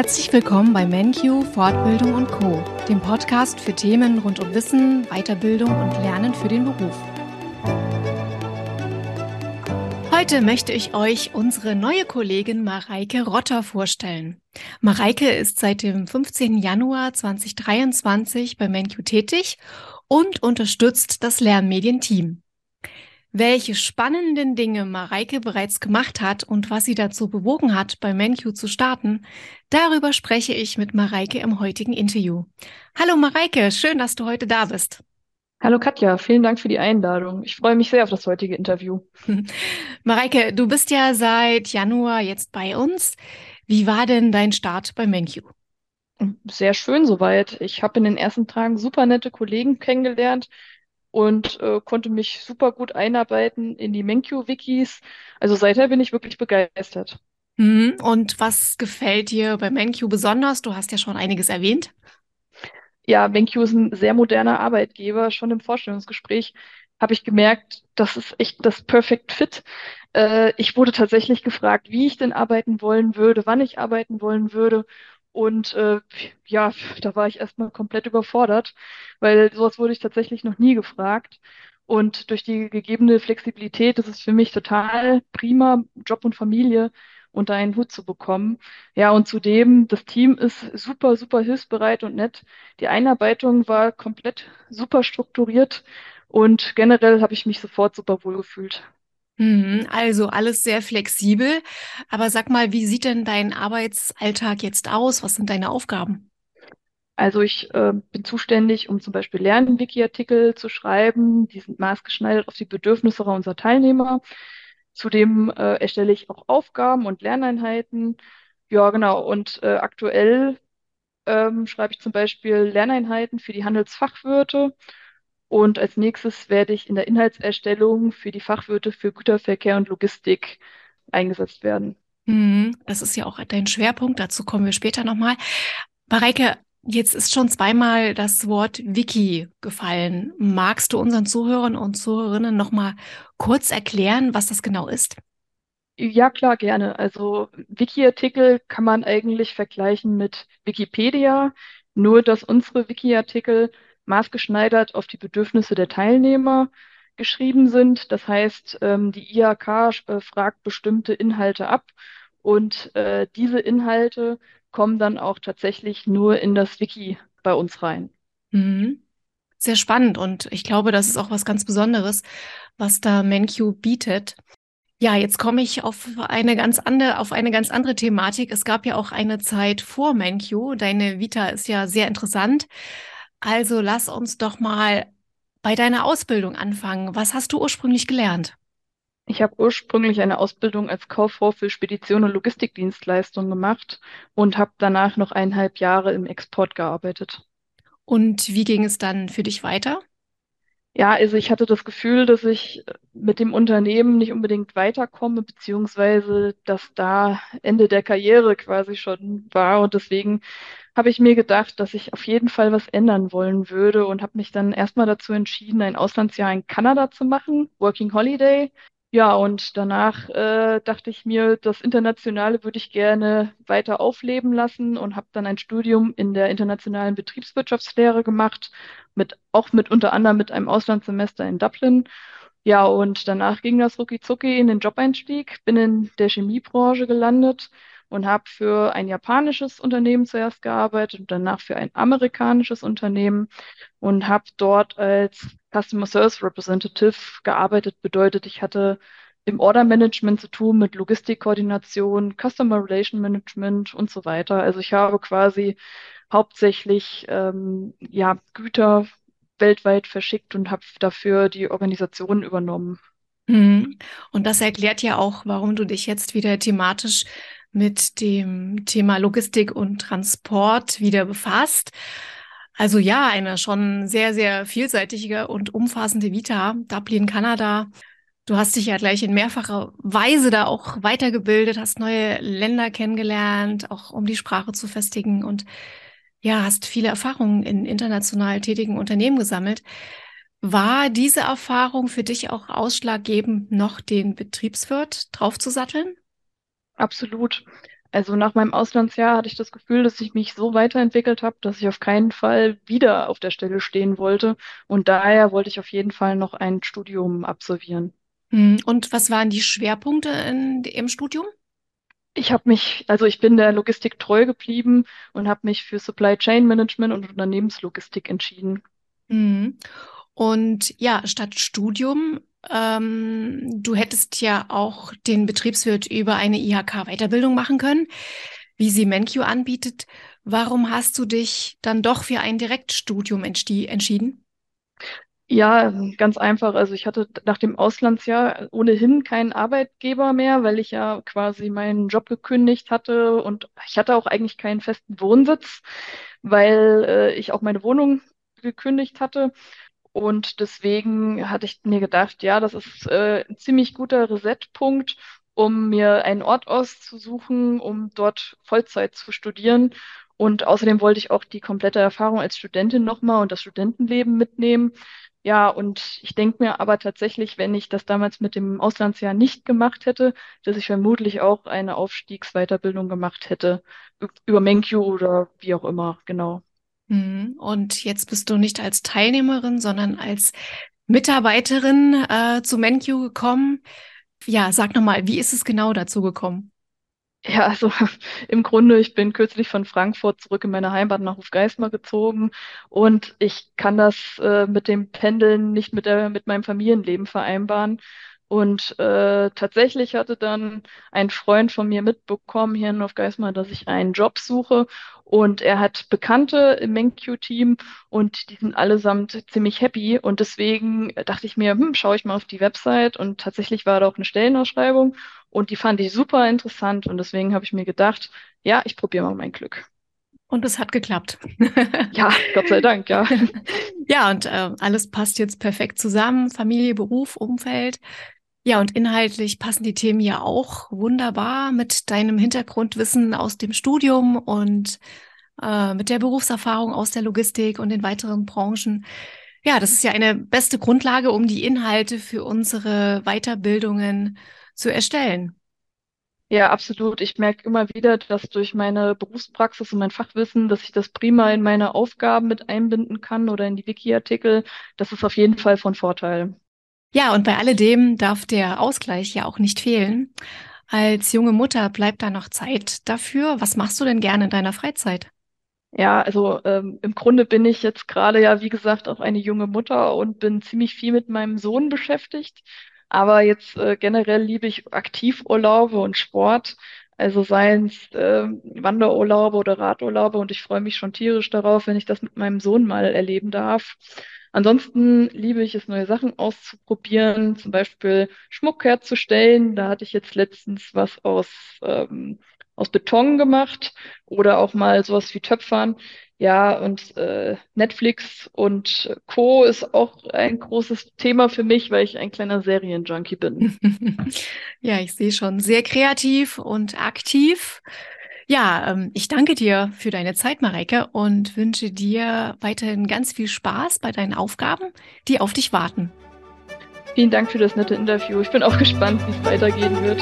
Herzlich willkommen bei MenQ Fortbildung und Co, dem Podcast für Themen rund um Wissen, Weiterbildung und Lernen für den Beruf. Heute möchte ich euch unsere neue Kollegin Mareike Rotter vorstellen. Mareike ist seit dem 15. Januar 2023 bei MenQ tätig und unterstützt das Lernmedienteam. Welche spannenden Dinge Mareike bereits gemacht hat und was sie dazu bewogen hat, bei MenQ zu starten, darüber spreche ich mit Mareike im heutigen Interview. Hallo Mareike, schön, dass du heute da bist. Hallo Katja, vielen Dank für die Einladung. Ich freue mich sehr auf das heutige Interview. Mareike, du bist ja seit Januar jetzt bei uns. Wie war denn dein Start bei MenQ? Sehr schön soweit. Ich habe in den ersten Tagen super nette Kollegen kennengelernt, und äh, konnte mich super gut einarbeiten in die MenQ-Wikis. Also seither bin ich wirklich begeistert. Mhm. Und was gefällt dir bei MenQ besonders? Du hast ja schon einiges erwähnt. Ja, MenQ ist ein sehr moderner Arbeitgeber. Schon im Vorstellungsgespräch habe ich gemerkt, das ist echt das Perfect Fit. Äh, ich wurde tatsächlich gefragt, wie ich denn arbeiten wollen würde, wann ich arbeiten wollen würde. Und äh, ja, da war ich erstmal komplett überfordert, weil sowas wurde ich tatsächlich noch nie gefragt. Und durch die gegebene Flexibilität ist es für mich total prima, Job und Familie unter einen Hut zu bekommen. Ja, und zudem, das Team ist super, super hilfsbereit und nett. Die Einarbeitung war komplett super strukturiert und generell habe ich mich sofort super wohl gefühlt. Mhm, also alles sehr flexibel. Aber sag mal, wie sieht denn dein Arbeitsalltag jetzt aus? Was sind deine Aufgaben? Also ich äh, bin zuständig, um zum Beispiel Lernwiki-Artikel zu schreiben. Die sind maßgeschneidert auf die Bedürfnisse unserer Teilnehmer. Zudem äh, erstelle ich auch Aufgaben und Lerneinheiten. Ja, genau. Und äh, aktuell ähm, schreibe ich zum Beispiel Lerneinheiten für die Handelsfachwirte und als nächstes werde ich in der Inhaltserstellung für die Fachwirte für Güterverkehr und Logistik eingesetzt werden. Mhm, das ist ja auch dein Schwerpunkt, dazu kommen wir später nochmal. Mareike, jetzt ist schon zweimal das Wort Wiki gefallen. Magst du unseren Zuhörern und Zuhörerinnen nochmal kurz erklären, was das genau ist? Ja, klar, gerne. Also Wiki-Artikel kann man eigentlich vergleichen mit Wikipedia, nur dass unsere Wiki-Artikel maßgeschneidert auf die Bedürfnisse der Teilnehmer geschrieben sind. Das heißt, ähm, die IHK äh, fragt bestimmte Inhalte ab und äh, diese Inhalte kommen dann auch tatsächlich nur in das Wiki bei uns rein. Mhm. Sehr spannend und ich glaube, das ist auch was ganz Besonderes, was da MenQ bietet. Ja, jetzt komme ich auf eine ganz andere, auf eine ganz andere Thematik. Es gab ja auch eine Zeit vor MenQ. Deine Vita ist ja sehr interessant. Also lass uns doch mal bei deiner Ausbildung anfangen. Was hast du ursprünglich gelernt? Ich habe ursprünglich eine Ausbildung als Kauffrau für Spedition und Logistikdienstleistungen gemacht und habe danach noch eineinhalb Jahre im Export gearbeitet. Und wie ging es dann für dich weiter? Ja, also ich hatte das Gefühl, dass ich mit dem Unternehmen nicht unbedingt weiterkomme, beziehungsweise dass da Ende der Karriere quasi schon war. Und deswegen habe ich mir gedacht, dass ich auf jeden Fall was ändern wollen würde und habe mich dann erstmal dazu entschieden, ein Auslandsjahr in Kanada zu machen, Working Holiday. Ja, und danach äh, dachte ich mir, das Internationale würde ich gerne weiter aufleben lassen und habe dann ein Studium in der internationalen Betriebswirtschaftslehre gemacht, mit, auch mit unter anderem mit einem Auslandssemester in Dublin. Ja, und danach ging das rucki in den Job-Einstieg, bin in der Chemiebranche gelandet und habe für ein japanisches Unternehmen zuerst gearbeitet und danach für ein amerikanisches Unternehmen und habe dort als Customer Service Representative gearbeitet. Bedeutet, ich hatte im Order Management zu tun mit Logistikkoordination, Customer Relation Management und so weiter. Also ich habe quasi hauptsächlich ähm, ja, Güter weltweit verschickt und habe dafür die Organisation übernommen. Mhm. Und das erklärt ja auch, warum du dich jetzt wieder thematisch mit dem Thema Logistik und Transport wieder befasst. Also ja, eine schon sehr, sehr vielseitige und umfassende Vita. Dublin, Kanada. Du hast dich ja gleich in mehrfacher Weise da auch weitergebildet, hast neue Länder kennengelernt, auch um die Sprache zu festigen und ja, hast viele Erfahrungen in international tätigen Unternehmen gesammelt. War diese Erfahrung für dich auch ausschlaggebend, noch den Betriebswirt draufzusatteln? Absolut. Also nach meinem Auslandsjahr hatte ich das Gefühl, dass ich mich so weiterentwickelt habe, dass ich auf keinen Fall wieder auf der Stelle stehen wollte. Und daher wollte ich auf jeden Fall noch ein Studium absolvieren. Hm, und was waren die Schwerpunkte in, im Studium? Ich habe mich, also ich bin der Logistik treu geblieben und habe mich für Supply Chain Management und Unternehmenslogistik entschieden. Mhm. Und ja, statt Studium, ähm, du hättest ja auch den Betriebswirt über eine IHK-Weiterbildung machen können, wie sie MenQ anbietet. Warum hast du dich dann doch für ein Direktstudium entschieden? Ja, ganz einfach. Also ich hatte nach dem Auslandsjahr ohnehin keinen Arbeitgeber mehr, weil ich ja quasi meinen Job gekündigt hatte und ich hatte auch eigentlich keinen festen Wohnsitz, weil äh, ich auch meine Wohnung gekündigt hatte. Und deswegen hatte ich mir gedacht, ja, das ist äh, ein ziemlich guter Resetpunkt, um mir einen Ort auszusuchen, um dort Vollzeit zu studieren. Und außerdem wollte ich auch die komplette Erfahrung als Studentin nochmal und das Studentenleben mitnehmen. Ja, und ich denke mir aber tatsächlich, wenn ich das damals mit dem Auslandsjahr nicht gemacht hätte, dass ich vermutlich auch eine Aufstiegsweiterbildung gemacht hätte über Menkyu oder wie auch immer, genau. Mhm. Und jetzt bist du nicht als Teilnehmerin, sondern als Mitarbeiterin äh, zu Menkyu gekommen. Ja, sag nochmal, wie ist es genau dazu gekommen? Ja, also im Grunde, ich bin kürzlich von Frankfurt zurück in meine Heimat nach Hofgeismar gezogen und ich kann das äh, mit dem Pendeln nicht mit der, mit meinem Familienleben vereinbaren. Und äh, tatsächlich hatte dann ein Freund von mir mitbekommen hier in Hofgeismar, dass ich einen Job suche und er hat Bekannte im MenQ-Team und die sind allesamt ziemlich happy. Und deswegen dachte ich mir, hm, schaue ich mal auf die Website. Und tatsächlich war da auch eine Stellenausschreibung und die fand ich super interessant. Und deswegen habe ich mir gedacht, ja, ich probiere mal mein Glück. Und es hat geklappt. ja, Gott sei Dank, ja. ja, und äh, alles passt jetzt perfekt zusammen. Familie, Beruf, Umfeld. Ja, und inhaltlich passen die Themen ja auch wunderbar mit deinem Hintergrundwissen aus dem Studium und äh, mit der Berufserfahrung aus der Logistik und den weiteren Branchen. Ja, das ist ja eine beste Grundlage, um die Inhalte für unsere Weiterbildungen zu erstellen. Ja, absolut. Ich merke immer wieder, dass durch meine Berufspraxis und mein Fachwissen, dass ich das prima in meine Aufgaben mit einbinden kann oder in die Wiki-Artikel. Das ist auf jeden Fall von Vorteil. Ja, und bei alledem darf der Ausgleich ja auch nicht fehlen. Als junge Mutter bleibt da noch Zeit dafür. Was machst du denn gerne in deiner Freizeit? Ja, also ähm, im Grunde bin ich jetzt gerade ja, wie gesagt, auch eine junge Mutter und bin ziemlich viel mit meinem Sohn beschäftigt. Aber jetzt äh, generell liebe ich Aktivurlaube und Sport. Also seien es äh, Wanderurlaube oder Radurlaube und ich freue mich schon tierisch darauf, wenn ich das mit meinem Sohn mal erleben darf. Ansonsten liebe ich es, neue Sachen auszuprobieren, zum Beispiel Schmuck herzustellen. Da hatte ich jetzt letztens was aus ähm, aus Beton gemacht oder auch mal sowas wie Töpfern. Ja, und äh, Netflix und Co. ist auch ein großes Thema für mich, weil ich ein kleiner Serienjunkie bin. ja, ich sehe schon. Sehr kreativ und aktiv. Ja, ähm, ich danke dir für deine Zeit, Mareike, und wünsche dir weiterhin ganz viel Spaß bei deinen Aufgaben, die auf dich warten. Vielen Dank für das nette Interview. Ich bin auch gespannt, wie es weitergehen wird.